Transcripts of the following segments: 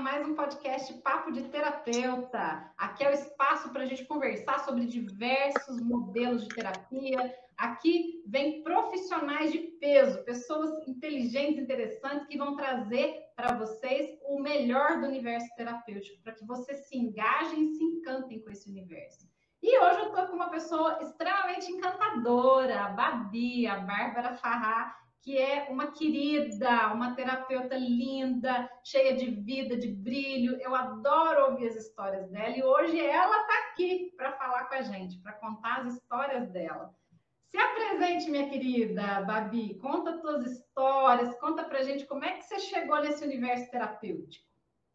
mais um podcast Papo de Terapeuta. Aqui é o espaço para a gente conversar sobre diversos modelos de terapia. Aqui vem profissionais de peso, pessoas inteligentes, interessantes, que vão trazer para vocês o melhor do universo terapêutico, para que vocês se engajem e se encantem com esse universo. E hoje eu estou com uma pessoa extremamente encantadora, a Babi, a Bárbara Farrá, que é uma querida, uma terapeuta linda, cheia de vida, de brilho. Eu adoro ouvir as histórias dela e hoje ela está aqui para falar com a gente, para contar as histórias dela. Se apresente, minha querida Babi, conta as tuas histórias, conta para a gente como é que você chegou nesse universo terapêutico.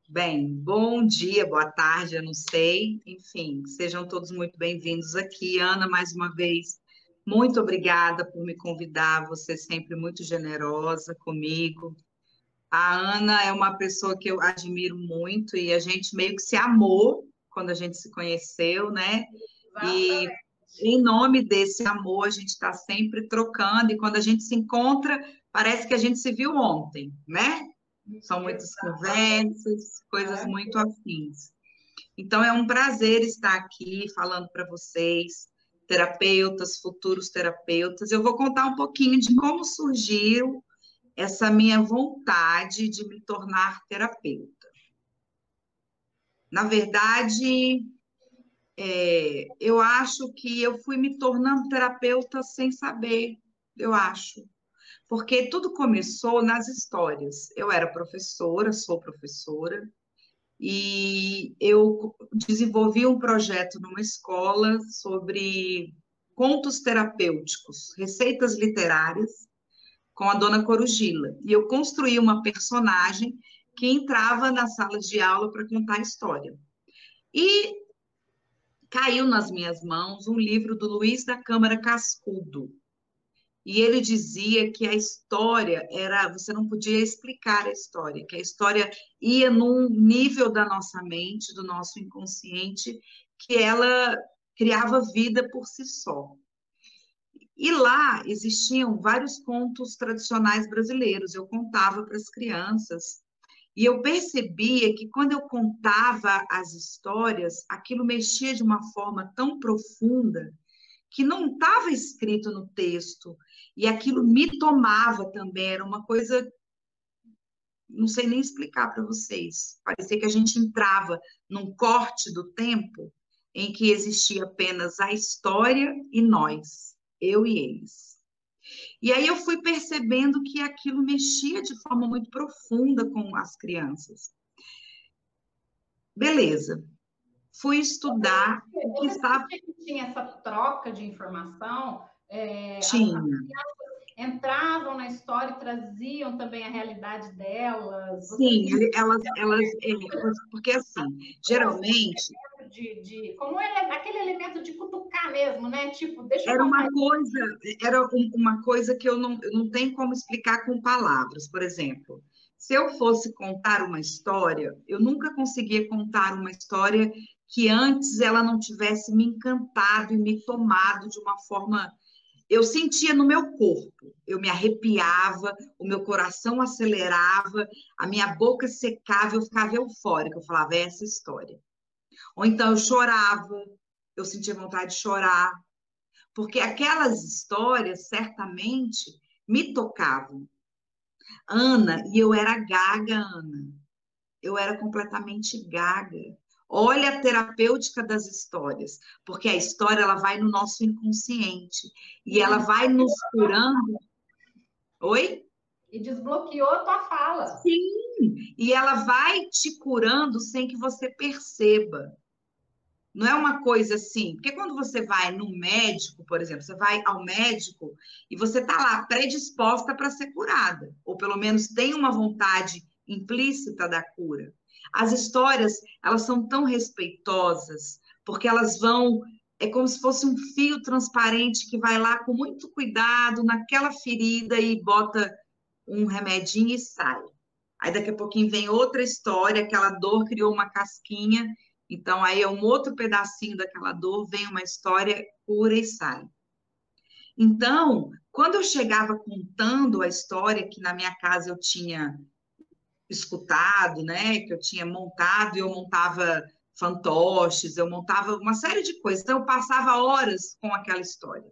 Bem, bom dia, boa tarde, eu não sei. Enfim, sejam todos muito bem-vindos aqui. Ana, mais uma vez, muito obrigada por me convidar, você é sempre muito generosa comigo. A Ana é uma pessoa que eu admiro muito e a gente meio que se amou quando a gente se conheceu, né? E em nome desse amor, a gente está sempre trocando, e quando a gente se encontra, parece que a gente se viu ontem, né? São muitas conversas, coisas muito afins. Então, é um prazer estar aqui falando para vocês terapeutas, futuros terapeutas. Eu vou contar um pouquinho de como surgiu essa minha vontade de me tornar terapeuta. Na verdade, é, eu acho que eu fui me tornando terapeuta sem saber, eu acho. Porque tudo começou nas histórias. Eu era professora, sou professora, e eu desenvolvi um projeto numa escola sobre contos terapêuticos, receitas literárias, com a dona Corugila. E eu construí uma personagem que entrava nas salas de aula para contar a história. E caiu nas minhas mãos um livro do Luiz da Câmara Cascudo, e ele dizia que a história era, você não podia explicar a história, que a história ia num nível da nossa mente, do nosso inconsciente, que ela criava vida por si só. E lá existiam vários contos tradicionais brasileiros, eu contava para as crianças, e eu percebia que quando eu contava as histórias, aquilo mexia de uma forma tão profunda que não estava escrito no texto, e aquilo me tomava também, era uma coisa, não sei nem explicar para vocês, parecia que a gente entrava num corte do tempo em que existia apenas a história e nós, eu e eles. E aí eu fui percebendo que aquilo mexia de forma muito profunda com as crianças. Beleza fui estudar o que estava. Tinha essa troca de informação. É, tinha. entravam na história e traziam também a realidade delas. Sim, elas, elas, porque assim, geralmente. De, de, como ele, aquele elemento de cutucar mesmo, né? Tipo, deixa Era uma coisa, era uma coisa que eu não, eu não tenho como explicar com palavras, por exemplo. Se eu fosse contar uma história, eu nunca conseguia contar uma história que antes ela não tivesse me encantado e me tomado de uma forma. Eu sentia no meu corpo, eu me arrepiava, o meu coração acelerava, a minha boca secava, eu ficava eufórica. Eu falava, é essa história. Ou então eu chorava, eu sentia vontade de chorar, porque aquelas histórias certamente me tocavam. Ana, e eu era gaga, Ana. Eu era completamente gaga. Olha a terapêutica das histórias, porque a história ela vai no nosso inconsciente e ela vai nos curando. Oi? E desbloqueou a tua fala. Sim, e ela vai te curando sem que você perceba. Não é uma coisa assim, porque quando você vai no médico, por exemplo, você vai ao médico e você está lá predisposta para ser curada, ou pelo menos tem uma vontade implícita da cura. As histórias, elas são tão respeitosas, porque elas vão, é como se fosse um fio transparente que vai lá com muito cuidado naquela ferida e bota um remedinho e sai. Aí daqui a pouquinho vem outra história, aquela dor criou uma casquinha, então aí é um outro pedacinho daquela dor, vem uma história, cura e sai. Então, quando eu chegava contando a história, que na minha casa eu tinha escutado, né? Que eu tinha montado, e eu montava fantoches, eu montava uma série de coisas. Então, eu passava horas com aquela história.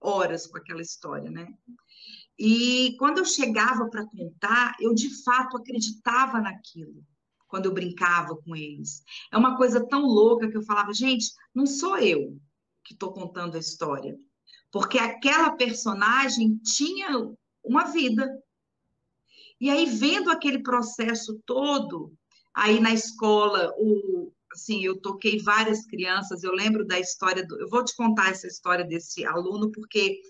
Horas com aquela história, né? E quando eu chegava para contar, eu de fato acreditava naquilo, quando eu brincava com eles. É uma coisa tão louca que eu falava, gente, não sou eu que estou contando a história, porque aquela personagem tinha uma vida. E aí, vendo aquele processo todo, aí na escola, o, assim, eu toquei várias crianças, eu lembro da história do, eu vou te contar essa história desse aluno porque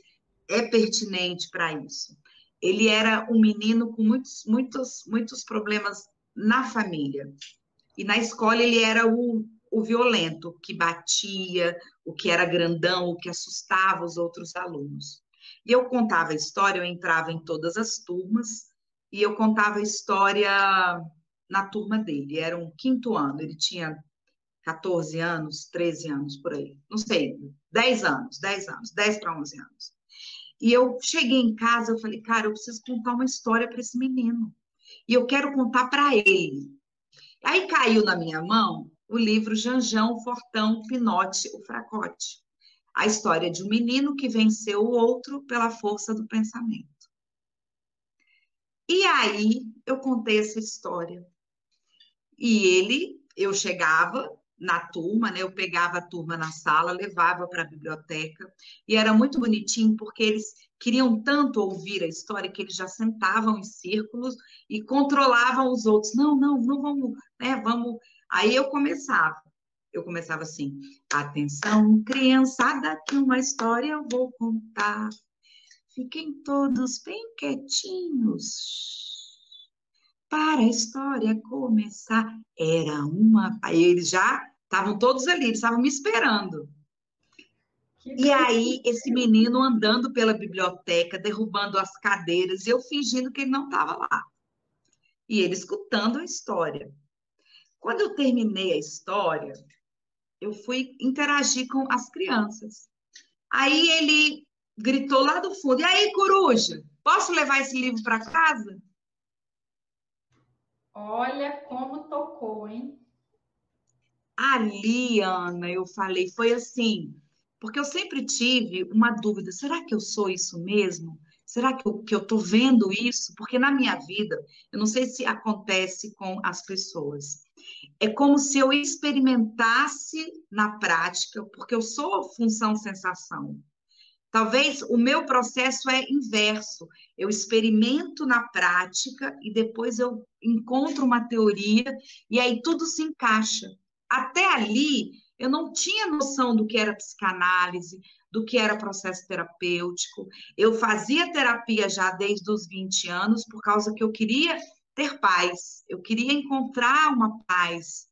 é pertinente para isso. Ele era um menino com muitos, muitos, muitos problemas na família. E na escola ele era o, o violento, que batia, o que era grandão, o que assustava os outros alunos. E eu contava a história, eu entrava em todas as turmas, e eu contava a história na turma dele. Era um quinto ano, ele tinha 14 anos, 13 anos por aí, não sei, 10 anos, 10 anos, 10 para 11 anos. E eu cheguei em casa, eu falei, cara, eu preciso contar uma história para esse menino. E eu quero contar para ele. Aí caiu na minha mão o livro Janjão, Fortão, Pinote, o Fracote. A história de um menino que venceu o outro pela força do pensamento. E aí eu contei essa história. E ele, eu chegava na turma, né? Eu pegava a turma na sala, levava para a biblioteca, e era muito bonitinho porque eles queriam tanto ouvir a história que eles já sentavam em círculos e controlavam os outros. Não, não, não vamos, né? Vamos. Aí eu começava. Eu começava assim: atenção, criançada, que uma história eu vou contar. Fiquem todos bem quietinhos para a história começar, era uma. Aí eles já estavam todos ali, eles estavam me esperando. E aí, esse menino andando pela biblioteca, derrubando as cadeiras, e eu fingindo que ele não estava lá. E ele escutando a história. Quando eu terminei a história, eu fui interagir com as crianças. Aí ele gritou lá do fundo: E aí, coruja, posso levar esse livro para casa? Olha como tocou, hein? Ali, Ana, eu falei, foi assim, porque eu sempre tive uma dúvida: será que eu sou isso mesmo? Será que eu, que eu tô vendo isso? Porque na minha vida, eu não sei se acontece com as pessoas. É como se eu experimentasse na prática, porque eu sou função sensação. Talvez o meu processo é inverso. Eu experimento na prática e depois eu encontro uma teoria e aí tudo se encaixa. Até ali, eu não tinha noção do que era psicanálise, do que era processo terapêutico. Eu fazia terapia já desde os 20 anos por causa que eu queria ter paz, eu queria encontrar uma paz.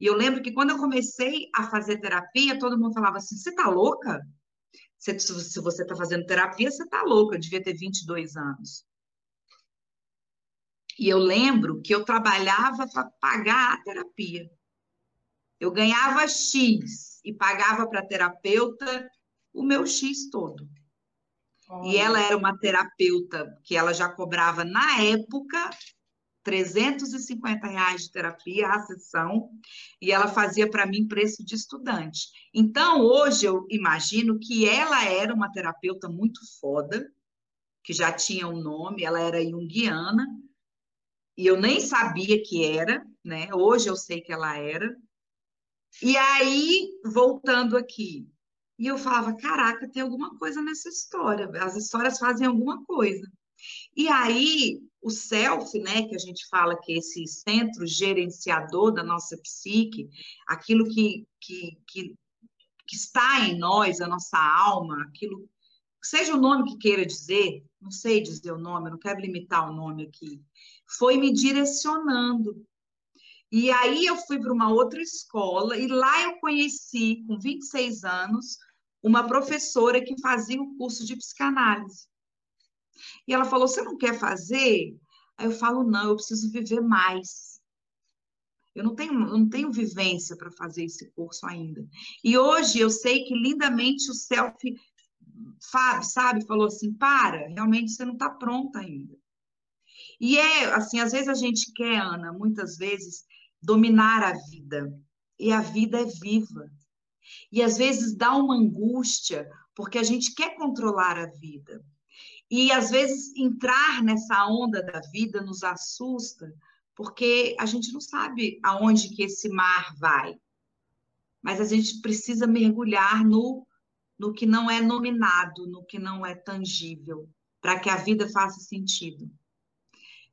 E eu lembro que quando eu comecei a fazer terapia, todo mundo falava assim: você tá louca? Se, se você está fazendo terapia, você está louca, eu devia ter 22 anos. E eu lembro que eu trabalhava para pagar a terapia. Eu ganhava X e pagava para a terapeuta o meu X todo. E ela era uma terapeuta que ela já cobrava na época 350 reais de terapia a sessão, e ela fazia para mim preço de estudante. Então, hoje eu imagino que ela era uma terapeuta muito foda, que já tinha um nome, ela era junguiana, e eu nem sabia que era, né? Hoje eu sei que ela era. E aí, voltando aqui, e eu falava, caraca, tem alguma coisa nessa história, as histórias fazem alguma coisa. E aí, o self, né, que a gente fala que é esse centro gerenciador da nossa psique, aquilo que, que, que, que está em nós, a nossa alma, aquilo, seja o nome que queira dizer, não sei dizer o nome, não quero limitar o nome aqui, foi me direcionando. E aí eu fui para uma outra escola e lá eu conheci, com 26 anos, uma professora que fazia o curso de psicanálise. E ela falou: Você não quer fazer? Aí eu falo: Não, eu preciso viver mais. Eu não tenho, eu não tenho vivência para fazer esse curso ainda. E hoje eu sei que lindamente o self, sabe, falou assim: Para, realmente você não está pronta ainda. E é assim, às vezes a gente quer, Ana, muitas vezes, dominar a vida. E a vida é viva. E às vezes dá uma angústia, porque a gente quer controlar a vida. E às vezes entrar nessa onda da vida nos assusta, porque a gente não sabe aonde que esse mar vai. Mas a gente precisa mergulhar no no que não é nominado, no que não é tangível, para que a vida faça sentido.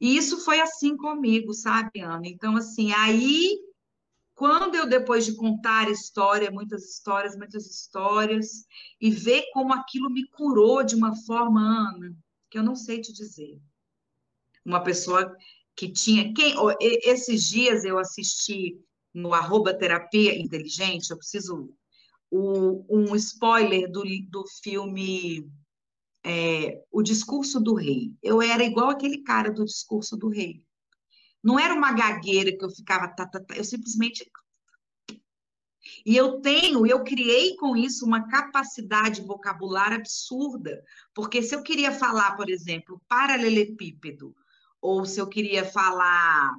E isso foi assim comigo, sabe, Ana? Então, assim, aí, quando eu, depois de contar história, muitas histórias, muitas histórias, e ver como aquilo me curou de uma forma, Ana, que eu não sei te dizer. Uma pessoa que tinha. Quem, esses dias eu assisti no arroba terapia inteligente, eu preciso o, um spoiler do, do filme é, O Discurso do Rei. Eu era igual aquele cara do Discurso do Rei. Não era uma gagueira que eu ficava, tá, tá, tá, eu simplesmente. E eu tenho, eu criei com isso uma capacidade vocabular absurda, porque se eu queria falar, por exemplo, paralelepípedo, ou se eu queria falar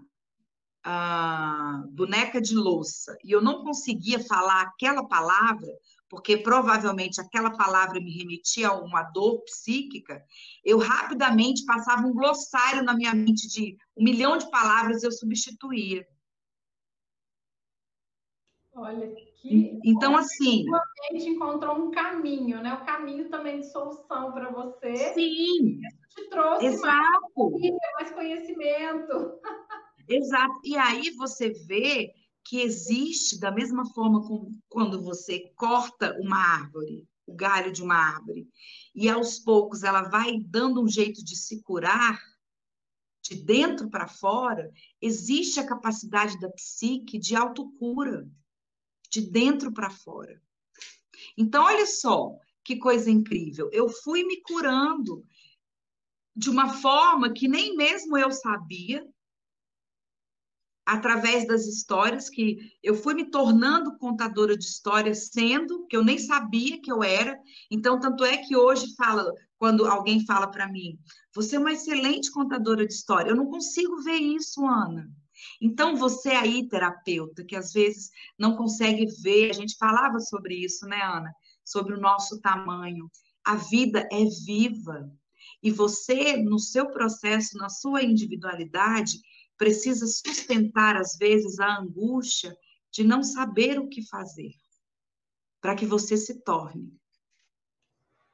ah, boneca de louça e eu não conseguia falar aquela palavra, porque provavelmente aquela palavra me remetia a uma dor psíquica, eu rapidamente passava um glossário na minha mente de um milhão de palavras eu substituía. Olha que. Então, assim. A gente encontrou um caminho, né? O um caminho também de solução para você. Sim. Isso te trouxe Exato. mais, mais conhecimento. Exato. E aí você vê que existe, da mesma forma como quando você corta uma árvore, o galho de uma árvore, e aos poucos ela vai dando um jeito de se curar, de dentro para fora, existe a capacidade da psique de autocura, de dentro para fora. Então, olha só que coisa incrível. Eu fui me curando de uma forma que nem mesmo eu sabia, através das histórias que eu fui me tornando contadora de histórias sendo que eu nem sabia que eu era. Então tanto é que hoje fala quando alguém fala para mim, você é uma excelente contadora de história. Eu não consigo ver isso, Ana. Então você aí terapeuta que às vezes não consegue ver, a gente falava sobre isso, né, Ana? Sobre o nosso tamanho. A vida é viva. E você, no seu processo, na sua individualidade, precisa sustentar, às vezes, a angústia de não saber o que fazer, para que você se torne.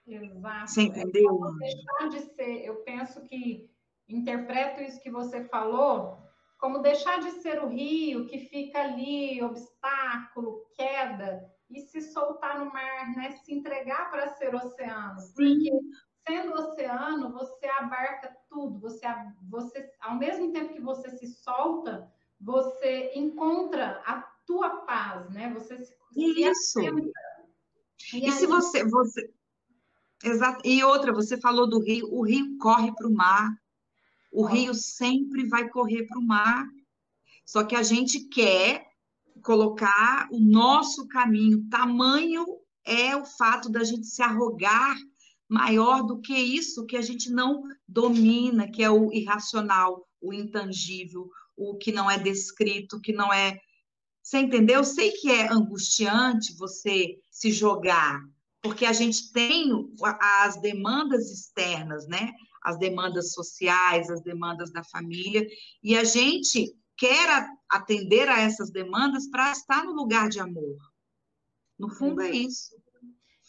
Exato. Você entendeu? É deixar de ser, eu penso que interpreto isso que você falou como deixar de ser o rio que fica ali, obstáculo, queda, e se soltar no mar, né? Se entregar para ser oceano. Sim. Porque sendo oceano, você abarca tudo. Você, você, ao mesmo tempo que você se solta, você encontra a tua paz, né? Você se, Isso. E, e aí... se você, você, exato. E outra, você falou do rio. O rio corre para o mar. O rio sempre vai correr para o mar. Só que a gente quer colocar o nosso caminho. Tamanho é o fato da gente se arrogar maior do que isso que a gente não domina, que é o irracional, o intangível, o que não é descrito, que não é. Você entendeu? Eu sei que é angustiante você se jogar, porque a gente tem as demandas externas, né? As demandas sociais, as demandas da família, e a gente quer atender a essas demandas para estar no lugar de amor. No fundo é isso.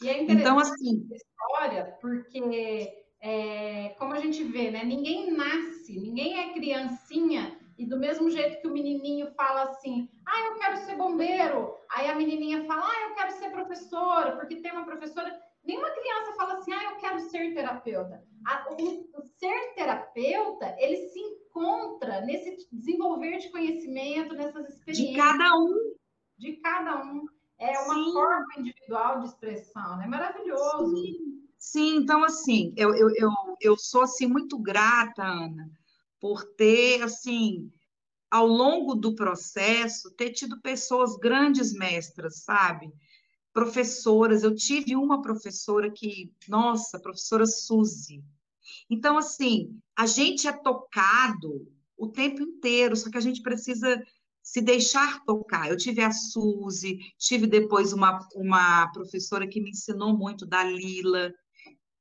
E é interessante então, assim, história, porque é, como a gente vê, né? Ninguém nasce, ninguém é criancinha e do mesmo jeito que o menininho fala assim, ah, eu quero ser bombeiro, aí a menininha fala, ah, eu quero ser professora, porque tem uma professora. Nenhuma criança fala assim, ah, eu quero ser terapeuta. o, o ser terapeuta, ele se encontra nesse desenvolver de conhecimento, nessas experiências. De cada um. De cada um. É uma Sim. forma individual de expressão, né? Maravilhoso. Sim. Sim, então assim, eu, eu, eu, eu sou assim muito grata, Ana, por ter assim, ao longo do processo, ter tido pessoas grandes mestras, sabe? Professoras, eu tive uma professora que, nossa, professora Suzy. Então, assim, a gente é tocado o tempo inteiro, só que a gente precisa se deixar tocar. Eu tive a Suzy, tive depois uma, uma professora que me ensinou muito, da Lila,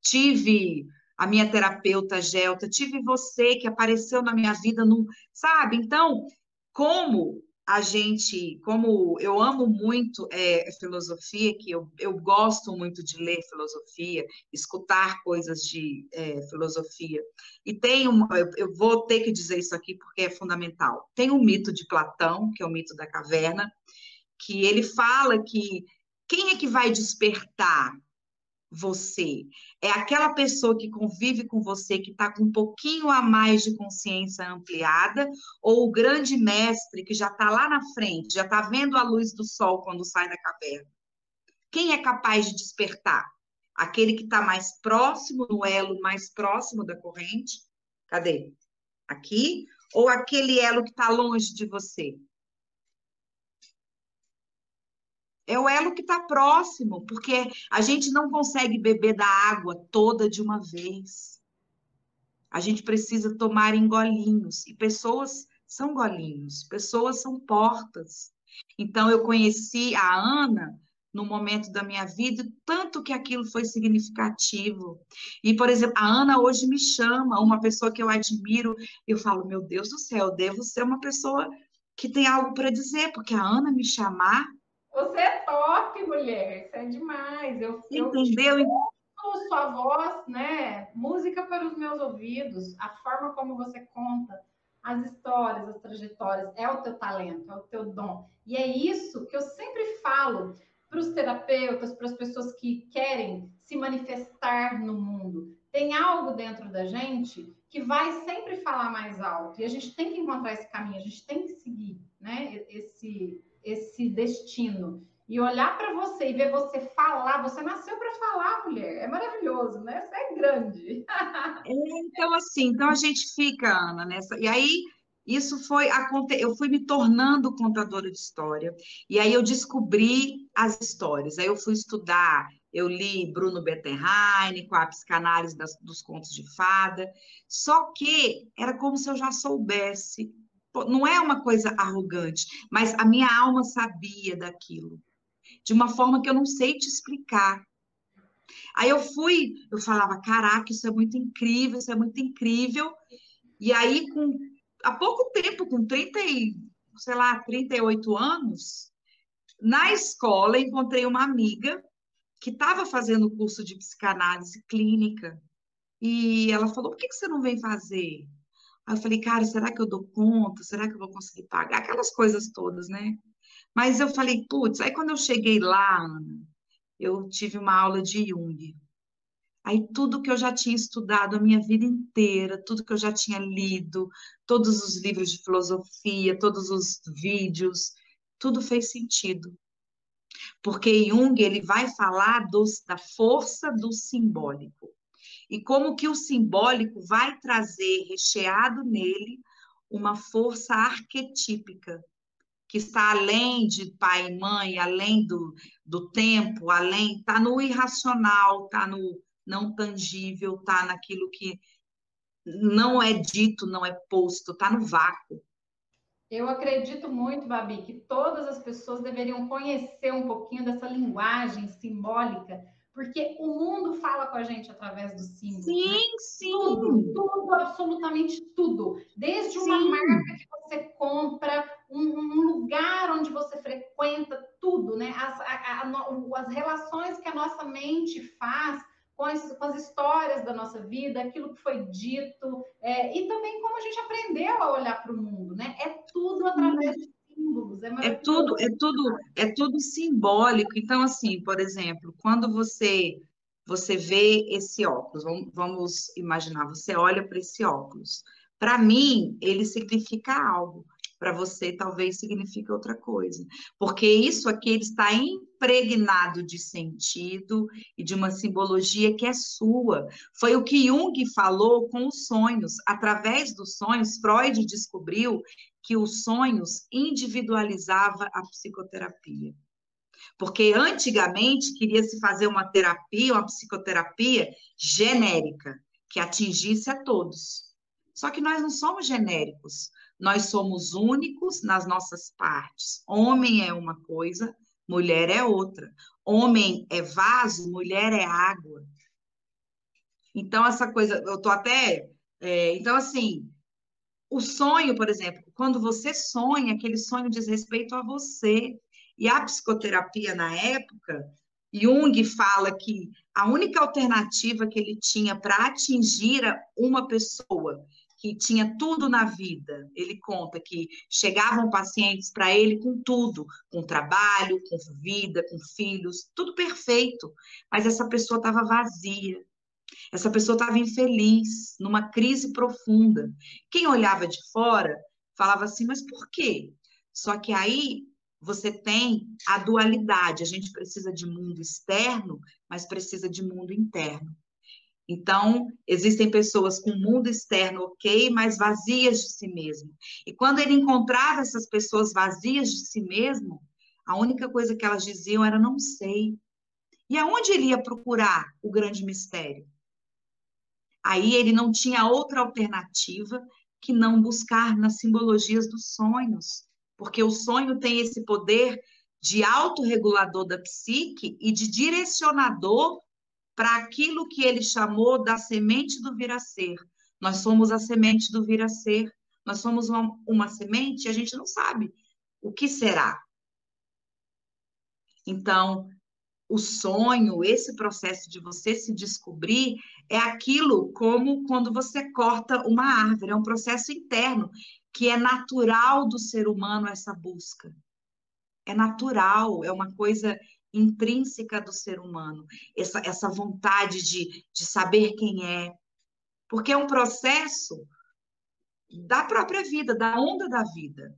tive a minha terapeuta Gelta, tive você que apareceu na minha vida, no, sabe? Então, como a gente, como eu amo muito é, filosofia, que eu, eu gosto muito de ler filosofia, escutar coisas de é, filosofia, e tem um, eu, eu vou ter que dizer isso aqui porque é fundamental. Tem o um mito de Platão, que é o mito da caverna, que ele fala que quem é que vai despertar você. É aquela pessoa que convive com você, que está com um pouquinho a mais de consciência ampliada, ou o grande mestre que já está lá na frente, já está vendo a luz do sol quando sai da caverna. Quem é capaz de despertar? Aquele que está mais próximo, no elo mais próximo da corrente? Cadê? Aqui? Ou aquele elo que está longe de você? É o elo que está próximo, porque a gente não consegue beber da água toda de uma vez. A gente precisa tomar em golinhos. E pessoas são golinhos, pessoas são portas. Então, eu conheci a Ana no momento da minha vida, tanto que aquilo foi significativo. E, por exemplo, a Ana hoje me chama, uma pessoa que eu admiro, eu falo, meu Deus do céu, eu devo ser uma pessoa que tem algo para dizer, porque a Ana me chamar você é top, mulher. Isso é demais. Eu, Entendeu? Eu sua voz, né? Música para os meus ouvidos. A forma como você conta as histórias, as trajetórias, é o teu talento, é o teu dom. E é isso que eu sempre falo para os terapeutas, para as pessoas que querem se manifestar no mundo. Tem algo dentro da gente que vai sempre falar mais alto e a gente tem que encontrar esse caminho, a gente tem que seguir, né? Esse esse destino e olhar para você e ver você falar, você nasceu para falar, mulher. É maravilhoso, né? Você é grande. É, então, assim, então a gente fica, Ana, nessa. E aí, isso foi. Eu fui me tornando contadora de história. E aí eu descobri as histórias. Aí eu fui estudar. Eu li Bruno Bettenheim, com a psicanálise das, dos contos de fada. Só que era como se eu já soubesse não é uma coisa arrogante, mas a minha alma sabia daquilo, de uma forma que eu não sei te explicar. Aí eu fui, eu falava, caraca, isso é muito incrível, isso é muito incrível. E aí, com há pouco tempo, com 30 e, sei lá, 38 anos, na escola encontrei uma amiga que estava fazendo curso de psicanálise clínica. E ela falou: por que, que você não vem fazer? Aí eu falei, cara, será que eu dou conta? Será que eu vou conseguir pagar? Aquelas coisas todas, né? Mas eu falei, putz, aí quando eu cheguei lá, Ana, eu tive uma aula de Jung. Aí tudo que eu já tinha estudado a minha vida inteira, tudo que eu já tinha lido, todos os livros de filosofia, todos os vídeos, tudo fez sentido. Porque Jung ele vai falar dos, da força do simbólico e como que o simbólico vai trazer recheado nele uma força arquetípica que está além de pai e mãe, além do, do tempo, além, está no irracional, está no não tangível, está naquilo que não é dito, não é posto, está no vácuo. Eu acredito muito, Babi, que todas as pessoas deveriam conhecer um pouquinho dessa linguagem simbólica porque o mundo fala com a gente através do símbolo. Sim, né? sim. Tudo, tudo, absolutamente tudo. Desde uma sim. marca que você compra, um, um, lugar onde você frequenta, tudo, né? As, a, a, as relações que a nossa mente faz com as, com as, histórias da nossa vida, aquilo que foi dito, é, e também como a gente aprendeu a olhar para o mundo, né? É tudo através de símbolos. É, é tudo, é tudo, é tudo simbólico. Então, assim, por exemplo, quando você você vê esse óculos, vamos, vamos imaginar, você olha para esse óculos. Para mim, ele significa algo para você talvez signifique outra coisa. Porque isso aqui ele está impregnado de sentido e de uma simbologia que é sua. Foi o que Jung falou com os sonhos. Através dos sonhos, Freud descobriu que os sonhos individualizava a psicoterapia. Porque antigamente queria se fazer uma terapia, uma psicoterapia genérica, que atingisse a todos. Só que nós não somos genéricos, nós somos únicos nas nossas partes. Homem é uma coisa, mulher é outra. Homem é vaso, mulher é água. Então, essa coisa, eu tô até. É, então, assim, o sonho, por exemplo, quando você sonha, aquele sonho diz respeito a você. E a psicoterapia, na época, Jung fala que a única alternativa que ele tinha para atingir uma pessoa que tinha tudo na vida. Ele conta que chegavam pacientes para ele com tudo, com trabalho, com vida, com filhos, tudo perfeito, mas essa pessoa estava vazia. Essa pessoa estava infeliz, numa crise profunda. Quem olhava de fora falava assim, mas por quê? Só que aí você tem a dualidade. A gente precisa de mundo externo, mas precisa de mundo interno. Então, existem pessoas com mundo externo ok, mas vazias de si mesmo. E quando ele encontrava essas pessoas vazias de si mesmo, a única coisa que elas diziam era não sei. E aonde ele ia procurar o grande mistério? Aí ele não tinha outra alternativa que não buscar nas simbologias dos sonhos, porque o sonho tem esse poder de autorregulador da psique e de direcionador para aquilo que ele chamou da semente do vir a ser. Nós somos a semente do vir a ser. Nós somos uma, uma semente e a gente não sabe o que será. Então, o sonho, esse processo de você se descobrir, é aquilo como quando você corta uma árvore, é um processo interno que é natural do ser humano essa busca. É natural, é uma coisa intrínseca do ser humano, essa, essa vontade de, de saber quem é, porque é um processo da própria vida, da onda da vida.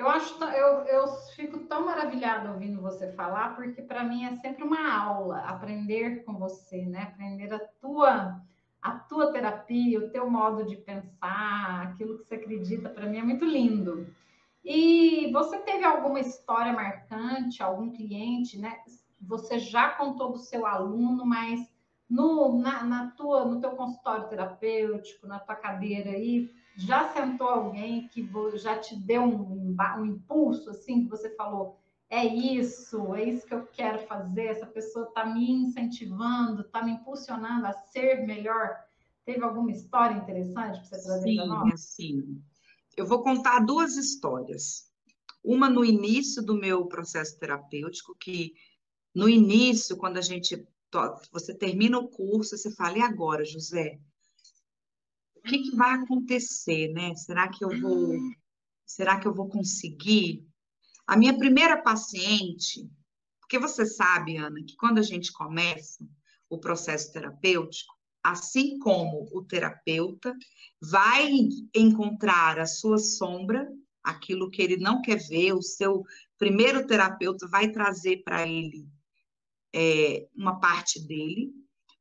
Eu acho, eu, eu fico tão maravilhada ouvindo você falar, porque para mim é sempre uma aula aprender com você, né? Aprender a tua a tua terapia, o teu modo de pensar, aquilo que você acredita, para mim é muito lindo. E você teve alguma história marcante, algum cliente, né? Você já contou do seu aluno, mas no, na, na, tua, no teu consultório terapêutico, na tua cadeira aí, já sentou alguém que já te deu um, um impulso, assim, que você falou, é isso, é isso que eu quero fazer, essa pessoa está me incentivando, está me impulsionando a ser melhor. Teve alguma história interessante para você trazer para nós? Sim, eu vou contar duas histórias. Uma no início do meu processo terapêutico, que no início, quando a gente você termina o curso, você fala, e agora, José? O que, que vai acontecer, né? Será que eu vou, será que eu vou conseguir? A minha primeira paciente, porque você sabe, Ana, que quando a gente começa o processo terapêutico, assim como o terapeuta vai encontrar a sua sombra, aquilo que ele não quer ver, o seu primeiro terapeuta vai trazer para ele é, uma parte dele,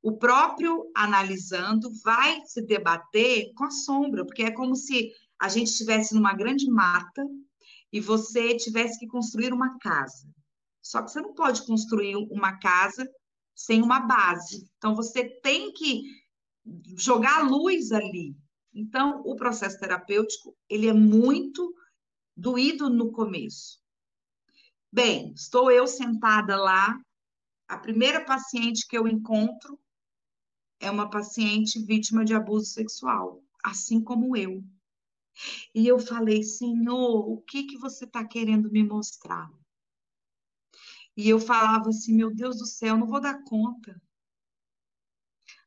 o próprio analisando vai se debater com a sombra, porque é como se a gente estivesse numa grande mata e você tivesse que construir uma casa. Só que você não pode construir uma casa sem uma base. Então, você tem que jogar luz ali. Então, o processo terapêutico, ele é muito doído no começo. Bem, estou eu sentada lá, a primeira paciente que eu encontro é uma paciente vítima de abuso sexual, assim como eu. E eu falei, Senhor, o que que você está querendo me mostrar? E eu falava assim, meu Deus do céu, não vou dar conta.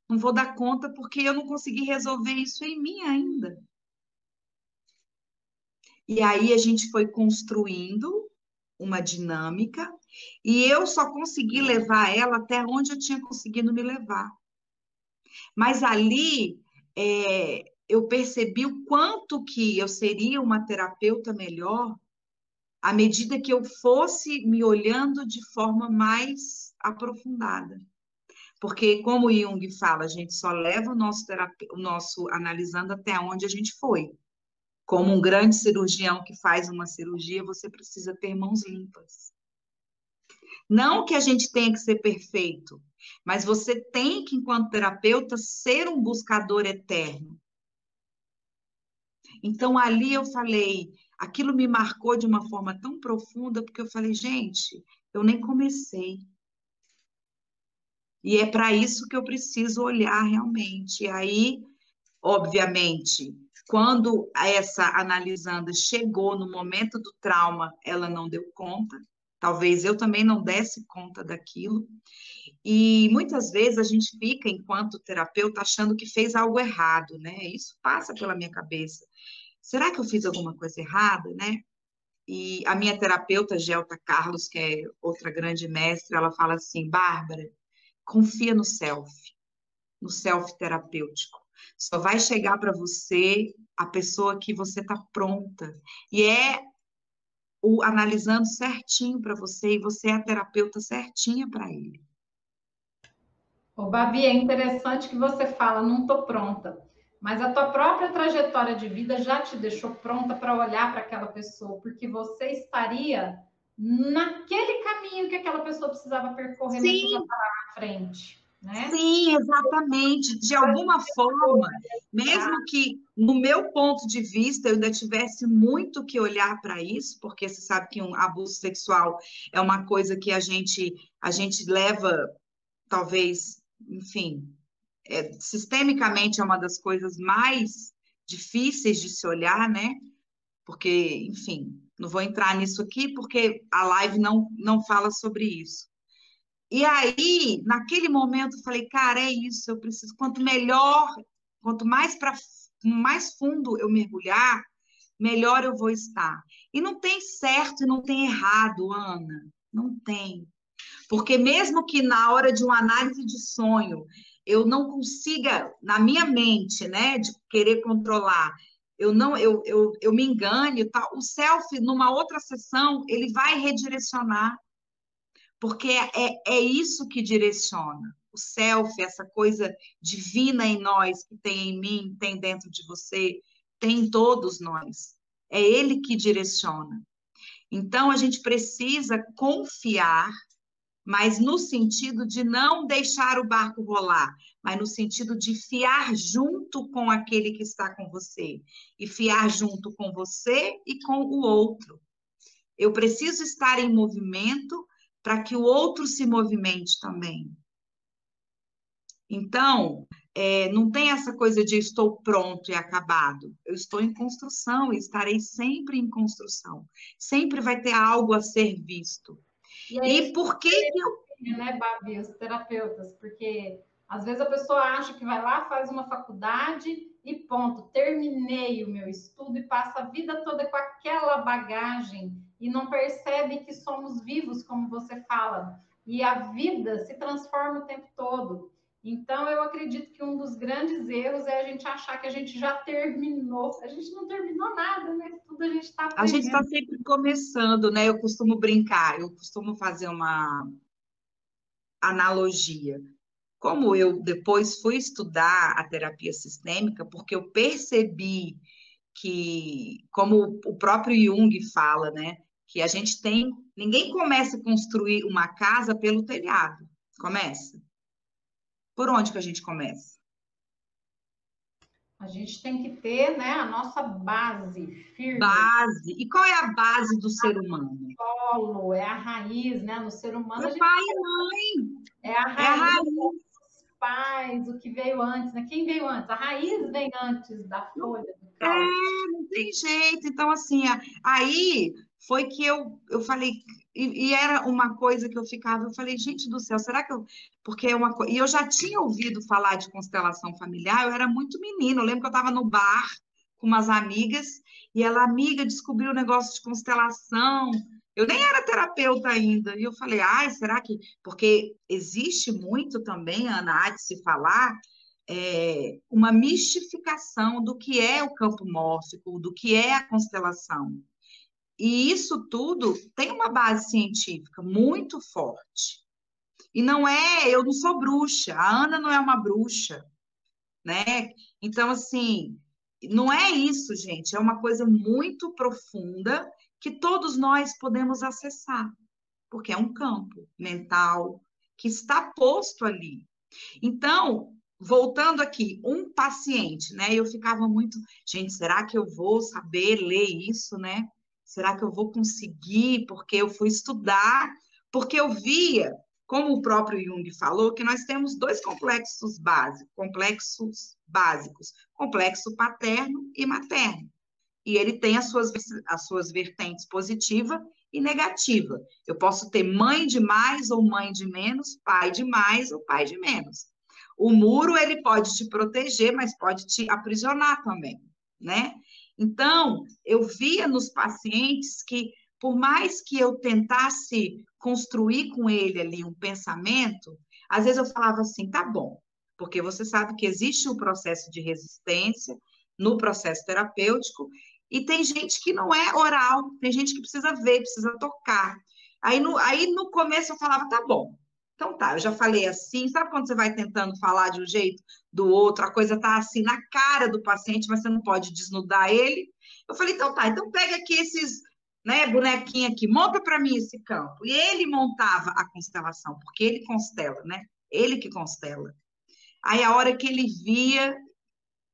Não vou dar conta porque eu não consegui resolver isso em mim ainda. E aí a gente foi construindo uma dinâmica e eu só consegui levar ela até onde eu tinha conseguido me levar. Mas ali é, eu percebi o quanto que eu seria uma terapeuta melhor à medida que eu fosse me olhando de forma mais aprofundada. Porque, como Jung fala, a gente só leva o nosso, terapia, o nosso analisando até onde a gente foi. Como um grande cirurgião que faz uma cirurgia, você precisa ter mãos limpas. Não que a gente tenha que ser perfeito, mas você tem que, enquanto terapeuta, ser um buscador eterno. Então, ali eu falei, aquilo me marcou de uma forma tão profunda, porque eu falei, gente, eu nem comecei. E é para isso que eu preciso olhar realmente. E aí, obviamente, quando essa analisanda chegou no momento do trauma, ela não deu conta. Talvez eu também não desse conta daquilo. E muitas vezes a gente fica, enquanto terapeuta, achando que fez algo errado, né? Isso passa pela minha cabeça. Será que eu fiz alguma coisa errada, né? E a minha terapeuta, Gelta Carlos, que é outra grande mestre, ela fala assim: Bárbara, confia no self, no self terapêutico. Só vai chegar para você a pessoa que você está pronta. E é o analisando certinho para você, e você é a terapeuta certinha para ele. Ô, Babi, é interessante que você fala, não estou pronta. Mas a tua própria trajetória de vida já te deixou pronta para olhar para aquela pessoa, porque você estaria naquele caminho que aquela pessoa precisava percorrer, Sim. mas na frente. Né? Sim, exatamente. De alguma forma, mesmo que no meu ponto de vista eu ainda tivesse muito que olhar para isso, porque você sabe que um abuso sexual é uma coisa que a gente a gente leva, talvez, enfim, é, sistemicamente é uma das coisas mais difíceis de se olhar, né? Porque, enfim, não vou entrar nisso aqui porque a live não não fala sobre isso. E aí, naquele momento, eu falei, cara, é isso, eu preciso. Quanto melhor, quanto mais para mais fundo eu mergulhar, melhor eu vou estar. E não tem certo e não tem errado, Ana. Não tem. Porque mesmo que na hora de uma análise de sonho eu não consiga, na minha mente, né, de querer controlar, eu não, eu, eu, eu me engane, tá? o self, numa outra sessão, ele vai redirecionar porque é, é isso que direciona. O self, essa coisa divina em nós, que tem em mim, tem dentro de você, tem em todos nós. É ele que direciona. Então, a gente precisa confiar, mas no sentido de não deixar o barco rolar, mas no sentido de fiar junto com aquele que está com você, e fiar junto com você e com o outro. Eu preciso estar em movimento para que o outro se movimente também. Então, é, não tem essa coisa de estou pronto e acabado. Eu estou em construção e estarei sempre em construção. Sempre vai ter algo a ser visto. E, e por que, que eu... Né, Babi, os terapeutas, porque às vezes a pessoa acha que vai lá, faz uma faculdade e ponto, terminei o meu estudo e passa a vida toda com aquela bagagem e não percebe que somos vivos, como você fala, e a vida se transforma o tempo todo. Então, eu acredito que um dos grandes erros é a gente achar que a gente já terminou. A gente não terminou nada, né? Tudo a gente está A gente está sempre começando, né? Eu costumo brincar, eu costumo fazer uma analogia. Como eu depois fui estudar a terapia sistêmica, porque eu percebi que, como o próprio Jung fala, né? Que a gente tem. Ninguém começa a construir uma casa pelo telhado. Começa. Por onde que a gente começa? A gente tem que ter né, a nossa base firme. Base. E qual é a base do ser humano? Solo, é a raiz, né? No ser humano. É pai e mãe. É a raiz. É a raiz. Dos pais, o que veio antes, né? Quem veio antes? A raiz vem antes da folha. Do é, não tem jeito. Então, assim, aí foi que eu, eu falei, e, e, era uma coisa que eu ficava, eu falei, gente do céu, será que eu. Porque é uma coisa. E eu já tinha ouvido falar de constelação familiar, eu era muito menina. Eu lembro que eu estava no bar com umas amigas, e ela, amiga, descobriu o um negócio de constelação. Eu nem era terapeuta ainda. E eu falei, ai, será que. Porque existe muito também, Ana, há de se falar, é, uma mistificação do que é o campo mórfico, do que é a constelação. E isso tudo tem uma base científica muito forte. E não é, eu não sou bruxa, a Ana não é uma bruxa, né? Então, assim, não é isso, gente, é uma coisa muito profunda que todos nós podemos acessar. porque é um campo mental que está posto ali. Então, voltando aqui, um paciente, né? Eu ficava muito, gente, será que eu vou saber ler isso, né? Será que eu vou conseguir? Porque eu fui estudar, porque eu via, como o próprio Jung falou, que nós temos dois complexos básicos, complexos básicos, complexo paterno e materno. E ele tem as suas, as suas vertentes positiva e negativa. Eu posso ter mãe de mais ou mãe de menos, pai de mais ou pai de menos. O muro ele pode te proteger, mas pode te aprisionar também, né? Então, eu via nos pacientes que por mais que eu tentasse construir com ele ali um pensamento, às vezes eu falava assim, tá bom, porque você sabe que existe um processo de resistência no processo terapêutico e tem gente que não é oral, tem gente que precisa ver, precisa tocar. Aí no, aí no começo eu falava, tá bom, então tá, eu já falei assim, sabe quando você vai tentando falar de um jeito, do outro, a coisa tá assim na cara do paciente, mas você não pode desnudar ele. Eu falei, então tá, então pega aqui esses, né, bonequinho aqui, monta para mim esse campo. E ele montava a constelação, porque ele constela, né? Ele que constela. Aí a hora que ele via,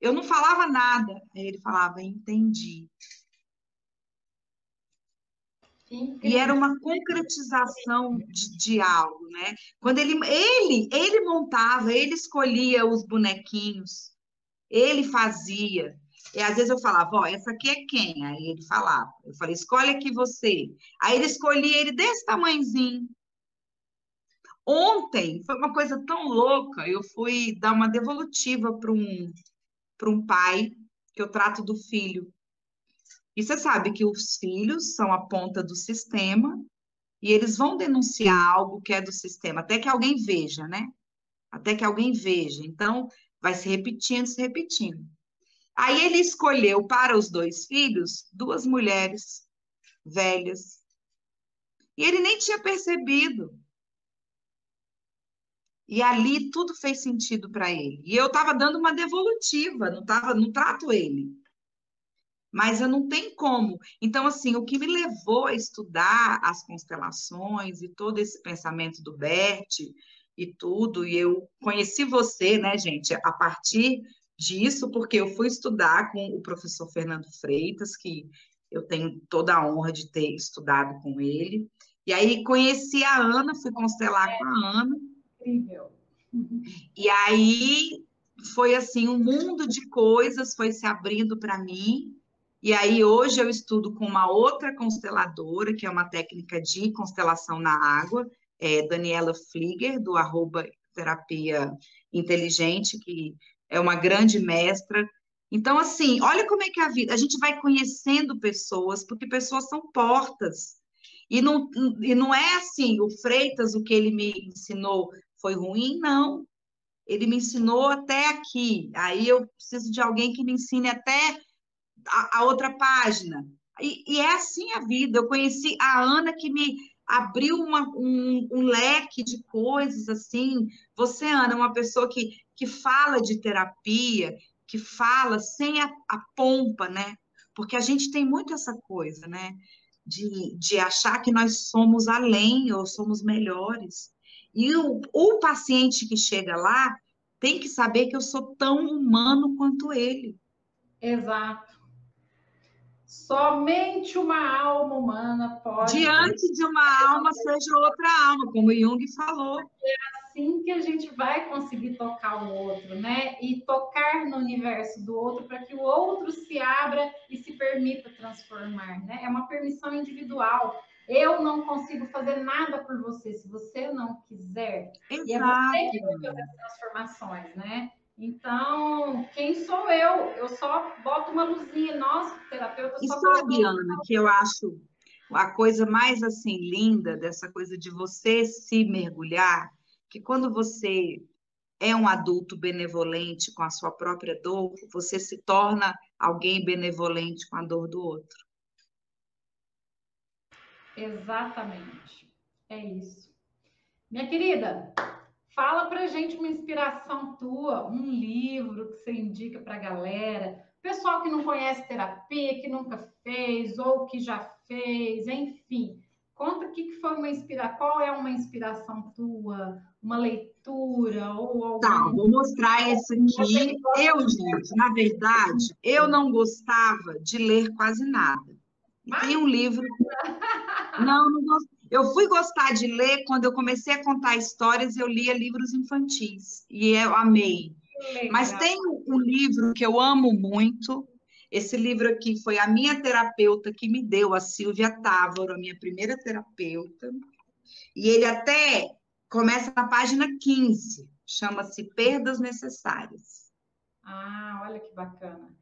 eu não falava nada, aí ele falava, entendi. E era uma concretização de, de, algo, né? Quando ele, ele, ele montava, ele escolhia os bonequinhos, ele fazia. E às vezes eu falava, ó, essa aqui é quem? Aí ele falava. Eu falei, escolhe aqui você. Aí ele escolhia ele desse tamanhozinho. Ontem foi uma coisa tão louca, eu fui dar uma devolutiva para um, para um pai que eu trato do filho. E você sabe que os filhos são a ponta do sistema e eles vão denunciar algo que é do sistema, até que alguém veja, né? Até que alguém veja. Então, vai se repetindo, se repetindo. Aí ele escolheu para os dois filhos duas mulheres velhas. E ele nem tinha percebido. E ali tudo fez sentido para ele. E eu estava dando uma devolutiva, não tava, não trato ele mas eu não tenho como. Então, assim, o que me levou a estudar as constelações e todo esse pensamento do Bert e tudo, e eu conheci você, né, gente, a partir disso, porque eu fui estudar com o professor Fernando Freitas, que eu tenho toda a honra de ter estudado com ele. E aí conheci a Ana, fui constelar com a Ana. Incrível. E aí foi assim, um mundo de coisas foi se abrindo para mim, e aí, hoje eu estudo com uma outra consteladora, que é uma técnica de constelação na água, é Daniela Flieger, do arroba Terapia Inteligente, que é uma grande mestra. Então, assim, olha como é que é a vida. A gente vai conhecendo pessoas, porque pessoas são portas. E não, e não é assim, o Freitas, o que ele me ensinou foi ruim, não. Ele me ensinou até aqui. Aí eu preciso de alguém que me ensine até a, a outra página. E, e, é assim a vida. Eu conheci a Ana que me abriu uma, um, um, leque de coisas assim. Você, Ana, é uma pessoa que, que fala de terapia, que fala sem a, a pompa, né? Porque a gente tem muito essa coisa, né? De, de achar que nós somos além ou somos melhores. E o, o paciente que chega lá tem que saber que eu sou tão humano quanto ele. Exato. Somente uma alma humana pode. Diante de uma alma, seja outra alma, como Jung falou. É assim que a gente vai conseguir tocar o outro, né? E tocar no universo do outro para que o outro se abra e se permita transformar, né? É uma permissão individual. Eu não consigo fazer nada por você se você não quiser. Exato. E é você que vai fazer as transformações, né? Então, quem sou eu? Eu só boto uma luzinha, nossa, terapeuta só. E sabe, Ana, que eu acho a coisa mais assim linda dessa coisa de você se mergulhar, que quando você é um adulto benevolente com a sua própria dor, você se torna alguém benevolente com a dor do outro. Exatamente. É isso. Minha querida, Fala pra gente uma inspiração tua, um livro que você indica pra galera. Pessoal que não conhece terapia, que nunca fez ou que já fez, enfim. Conta o que foi uma inspiração, qual é uma inspiração tua, uma leitura ou algum... Tá, vou mostrar esse aqui. Eu, gente, na verdade, eu não gostava de ler quase nada. Tem um livro. Não, não gosto. Eu fui gostar de ler quando eu comecei a contar histórias, eu lia livros infantis e eu amei. Mas tem um livro que eu amo muito, esse livro aqui foi a minha terapeuta que me deu, a Silvia Távora, a minha primeira terapeuta. E ele até começa na página 15, chama-se Perdas Necessárias. Ah, olha que bacana.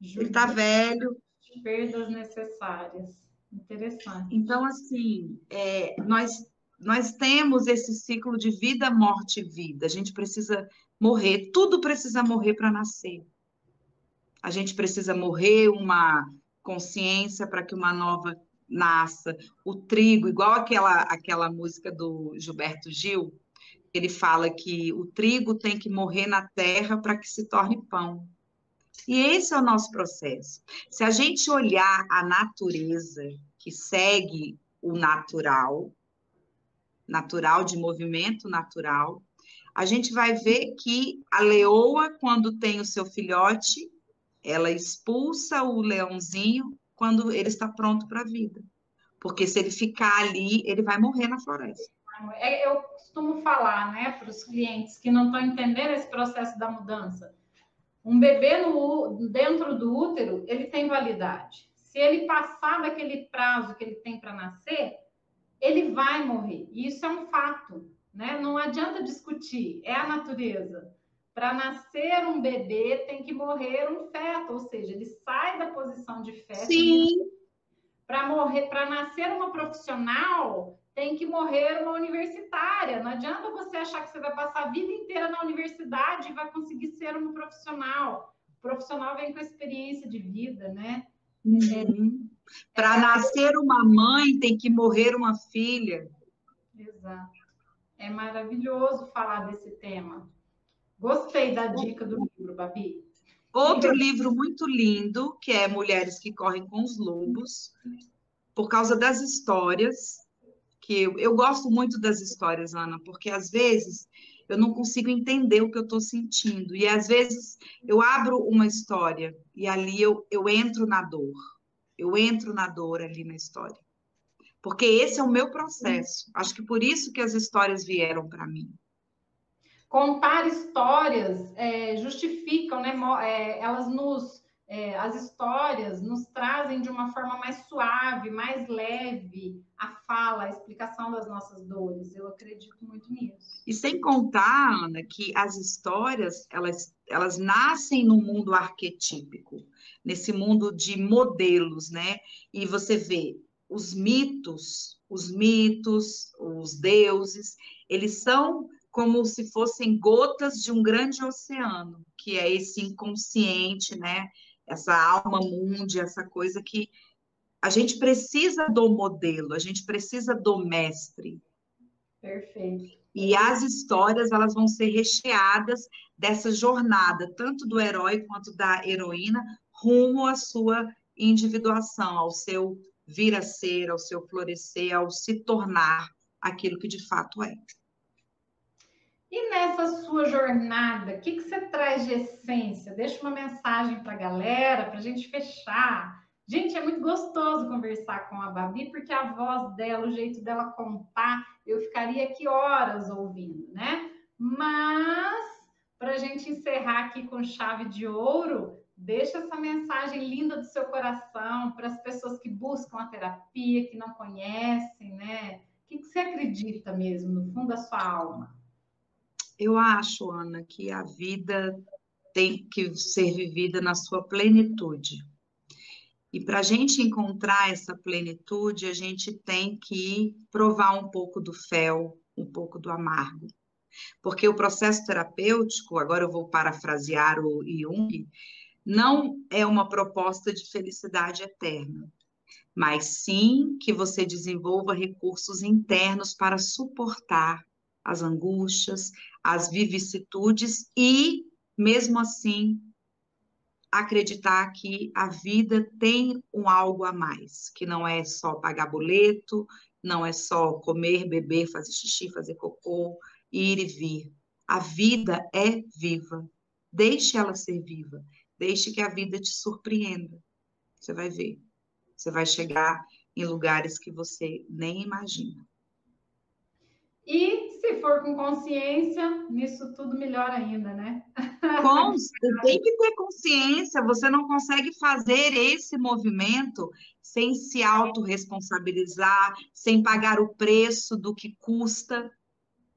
Ele está velho. Perdas necessárias. Interessante. Então, assim, é, nós, nós temos esse ciclo de vida, morte vida. A gente precisa morrer, tudo precisa morrer para nascer a gente precisa morrer uma consciência para que uma nova nasça. O trigo, igual aquela, aquela música do Gilberto Gil, ele fala que o trigo tem que morrer na terra para que se torne pão. E esse é o nosso processo. Se a gente olhar a natureza que segue o natural, natural de movimento natural, a gente vai ver que a leoa, quando tem o seu filhote, ela expulsa o leãozinho quando ele está pronto para a vida. Porque se ele ficar ali, ele vai morrer na floresta. É, eu costumo falar né, para os clientes que não estão entendendo esse processo da mudança. Um bebê no, dentro do útero, ele tem validade. Se ele passar daquele prazo que ele tem para nascer, ele vai morrer. E isso é um fato. Né? Não adianta discutir, é a natureza. Para nascer um bebê tem que morrer um feto, ou seja, ele sai da posição de feto. Sim. Para morrer, para nascer uma profissional, tem que morrer uma universitária. Não adianta você achar que você vai passar a vida inteira na universidade e vai conseguir ser um profissional. O profissional vem com experiência de vida, né? Uhum. É, para é, nascer uma mãe, tem que morrer uma filha. Exato. É maravilhoso falar desse tema. Gostei da dica do livro, Babi. Outro livro muito lindo, que é Mulheres que Correm com os Lobos, por causa das histórias, que eu, eu gosto muito das histórias, Ana, porque às vezes eu não consigo entender o que eu estou sentindo. E às vezes eu abro uma história e ali eu, eu entro na dor. Eu entro na dor ali na história. Porque esse é o meu processo. Acho que por isso que as histórias vieram para mim contar histórias é, justificam, né? É, elas nos, é, as histórias nos trazem de uma forma mais suave, mais leve a fala, a explicação das nossas dores. Eu acredito muito nisso. E sem contar, Ana, que as histórias elas, elas nascem no mundo arquetípico, nesse mundo de modelos, né? E você vê os mitos, os mitos, os deuses, eles são como se fossem gotas de um grande oceano, que é esse inconsciente, né? Essa alma mundi, essa coisa que a gente precisa do modelo, a gente precisa do mestre. Perfeito. E as histórias, elas vão ser recheadas dessa jornada, tanto do herói quanto da heroína, rumo à sua individuação, ao seu vir a ser, ao seu florescer, ao se tornar aquilo que de fato é. E nessa sua jornada, o que, que você traz de essência? Deixa uma mensagem para a galera, para a gente fechar. Gente, é muito gostoso conversar com a Babi, porque a voz dela, o jeito dela contar, eu ficaria aqui horas ouvindo, né? Mas, para a gente encerrar aqui com chave de ouro, deixa essa mensagem linda do seu coração para as pessoas que buscam a terapia, que não conhecem, né? O que, que você acredita mesmo, no fundo da sua alma? Eu acho, Ana, que a vida tem que ser vivida na sua plenitude. E para a gente encontrar essa plenitude, a gente tem que provar um pouco do fel, um pouco do amargo. Porque o processo terapêutico, agora eu vou parafrasear o Jung, não é uma proposta de felicidade eterna, mas sim que você desenvolva recursos internos para suportar as angústias, as vicissitudes e, mesmo assim, acreditar que a vida tem um algo a mais, que não é só pagar boleto, não é só comer, beber, fazer xixi, fazer cocô, ir e vir. A vida é viva. Deixe ela ser viva. Deixe que a vida te surpreenda. Você vai ver. Você vai chegar em lugares que você nem imagina. For com consciência, nisso tudo melhor ainda, né? Com, tem que ter consciência, você não consegue fazer esse movimento sem se autorresponsabilizar, sem pagar o preço do que custa,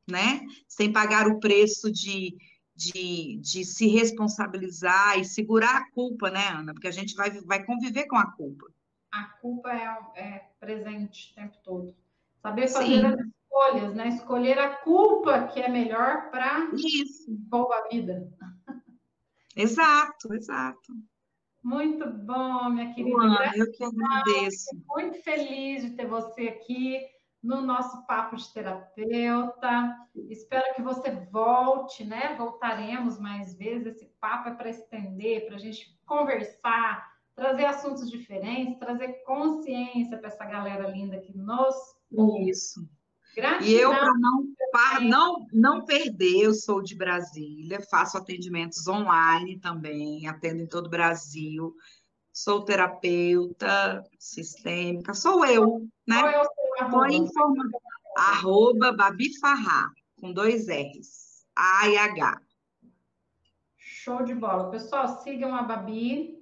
né? Sem pagar o preço de, de, de se responsabilizar e segurar a culpa, né, Ana? Porque a gente vai, vai conviver com a culpa. A culpa é, é presente o tempo todo. Saber fazer Sim. as escolhas, né? Escolher a culpa que é melhor para boa vida. Exato, exato. Muito bom, minha querida. Luana, eu que agradeço. Muito feliz de ter você aqui no nosso papo de terapeuta. Espero que você volte, né? Voltaremos mais vezes. Esse papo é para estender, para a gente conversar, trazer assuntos diferentes, trazer consciência para essa galera linda que nos. Isso. Gratidão. E eu, para não, não, não perder, eu sou de Brasília, faço atendimentos online também, atendo em todo o Brasil. Sou terapeuta sistêmica, sou eu, né? Qual é o seu arroba? Informa... arroba Babi Farrá, com dois R's, A e H. Show de bola. Pessoal, sigam a Babi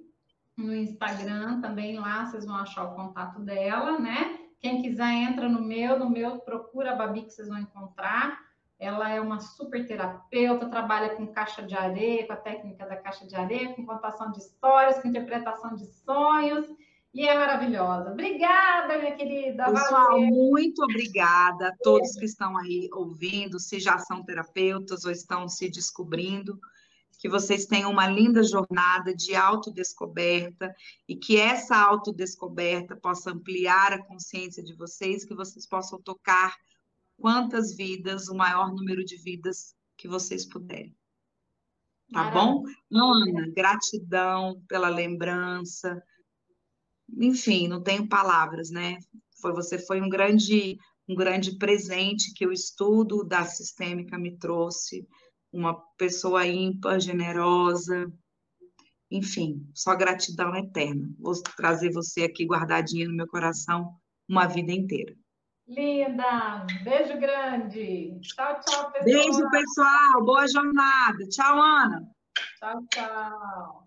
no Instagram também, lá vocês vão achar o contato dela, né? Quem quiser entra no meu, no meu procura a Babi que vocês vão encontrar. Ela é uma super terapeuta, trabalha com caixa de areia, com a técnica da caixa de areia, com contação de histórias, com interpretação de sonhos, e é maravilhosa. Obrigada, minha querida. Pessoal, Valeu. muito obrigada a todos que estão aí ouvindo, se já são terapeutas ou estão se descobrindo que vocês tenham uma linda jornada de autodescoberta e que essa autodescoberta possa ampliar a consciência de vocês, que vocês possam tocar quantas vidas, o maior número de vidas que vocês puderem. Tá Maravilha. bom? Ana, gratidão pela lembrança. Enfim, não tenho palavras, né? Foi você foi um grande um grande presente que o estudo da sistêmica me trouxe uma pessoa ímpar, generosa, enfim, só gratidão eterna. Vou trazer você aqui guardadinha no meu coração uma vida inteira. Linda! Beijo grande! Tchau, tchau, pessoal! Beijo, pessoal! Boa jornada! Tchau, Ana! Tchau, tchau!